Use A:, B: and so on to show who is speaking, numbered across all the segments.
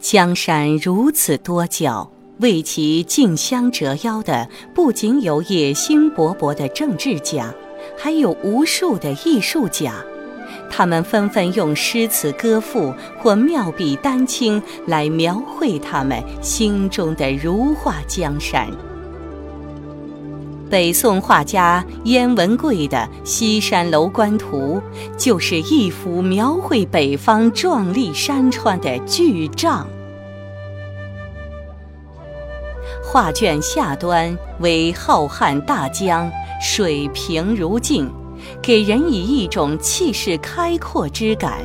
A: 江山如此多娇，为其竞相折腰的不仅有野心勃勃的政治家，还有无数的艺术家。他们纷纷用诗词歌赋或妙笔丹青来描绘他们心中的如画江山。北宋画家燕文贵的《西山楼观图》，就是一幅描绘北方壮丽山川的巨丈。画卷下端为浩瀚大江，水平如镜，给人以一种气势开阔之感。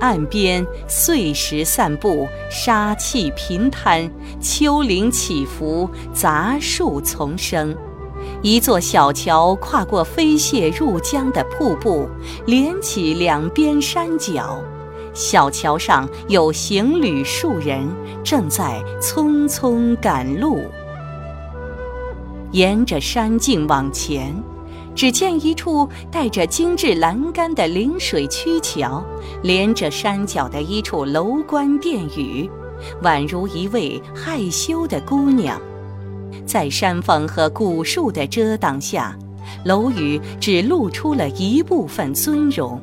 A: 岸边碎石散布，沙气平滩，丘陵起伏，杂树丛生。一座小桥跨过飞泻入江的瀑布，连起两边山脚。小桥上有行旅数人，正在匆匆赶路。沿着山径往前。只见一处带着精致栏杆的临水曲桥，连着山脚的一处楼观殿宇，宛如一位害羞的姑娘。在山峰和古树的遮挡下，楼宇只露出了一部分尊容，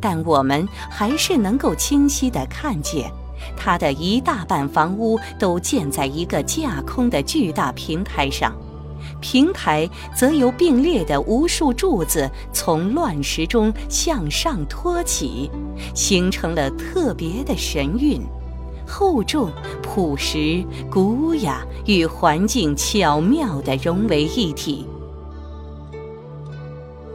A: 但我们还是能够清晰地看见，它的一大半房屋都建在一个架空的巨大平台上。平台则由并列的无数柱子从乱石中向上托起，形成了特别的神韵，厚重、朴实、古雅，与环境巧妙地融为一体。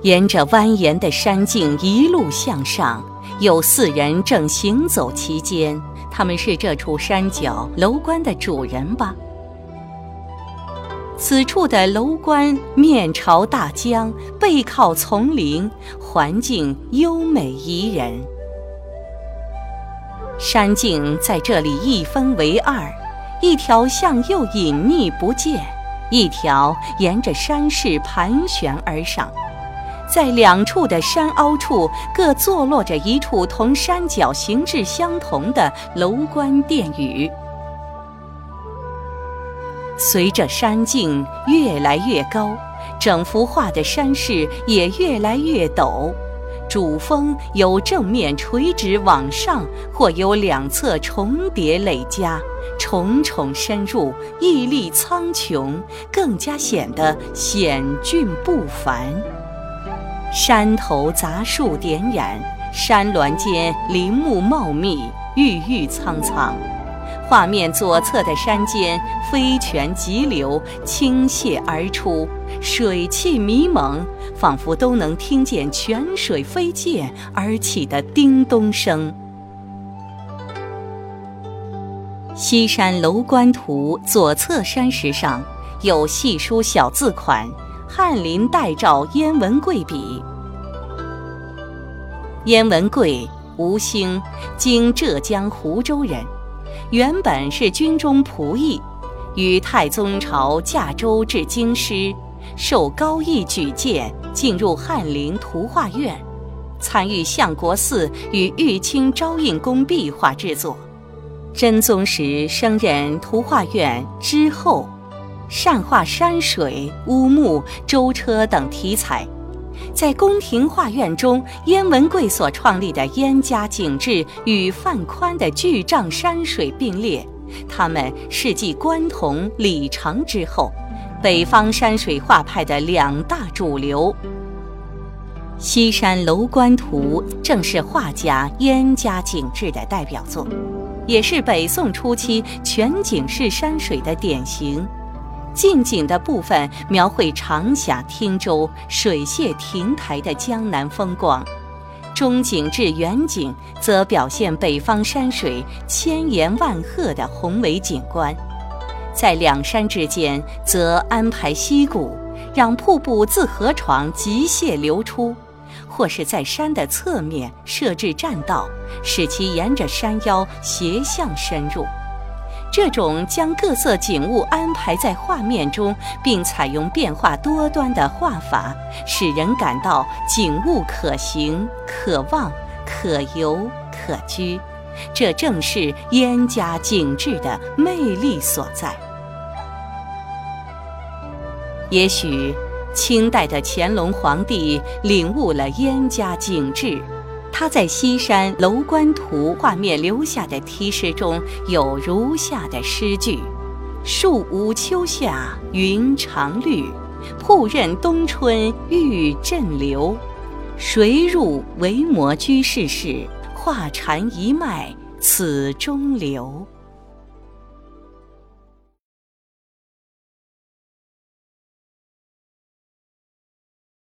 A: 沿着蜿蜒的山径一路向上，有四人正行走其间，他们是这处山脚楼观的主人吧？此处的楼观面朝大江，背靠丛林，环境优美宜人。山径在这里一分为二，一条向右隐匿不见，一条沿着山势盘旋而上。在两处的山凹处，各坐落着一处同山脚形制相同的楼观殿宇。随着山径越来越高，整幅画的山势也越来越陡。主峰由正面垂直往上，或由两侧重叠累加，重重深入，屹立苍穹，更加显得险峻不凡。山头杂树点染，山峦间林木茂密，郁郁苍苍。画面左侧的山间飞泉急流倾泻而出，水汽迷蒙，仿佛都能听见泉水飞溅而起的叮咚声。西山楼观图左侧山石上有细书小字款“翰林代照燕文贵笔”。燕文贵，吴兴，今浙江湖州人。原本是军中仆役，于太宗朝驾舟至京师，受高义举荐，进入翰林图画院，参与相国寺与玉清昭应宫壁画制作。真宗时升任图画院之后，善画山水、乌木、舟车等题材。在宫廷画院中，燕文贵所创立的燕家景致与范宽的巨丈山水并列，他们是继关同、李成之后，北方山水画派的两大主流。《西山楼观图》正是画家燕家景致的代表作，也是北宋初期全景式山水的典型。近景的部分描绘长峡汀洲、水榭亭台的江南风光，中景至远景则表现北方山水千岩万壑的宏伟景观，在两山之间则安排溪谷，让瀑布自河床急泻流出，或是在山的侧面设置栈道，使其沿着山腰斜向深入。这种将各色景物安排在画面中，并采用变化多端的画法，使人感到景物可行、可望、可游、可居，这正是燕家景致的魅力所在。也许，清代的乾隆皇帝领悟了燕家景致，他在西山楼观图画面留下的题诗中有如下的诗句：“树无秋夏云长绿，瀑任冬春玉振流。谁入维摩居士室，画禅一脉此中流。”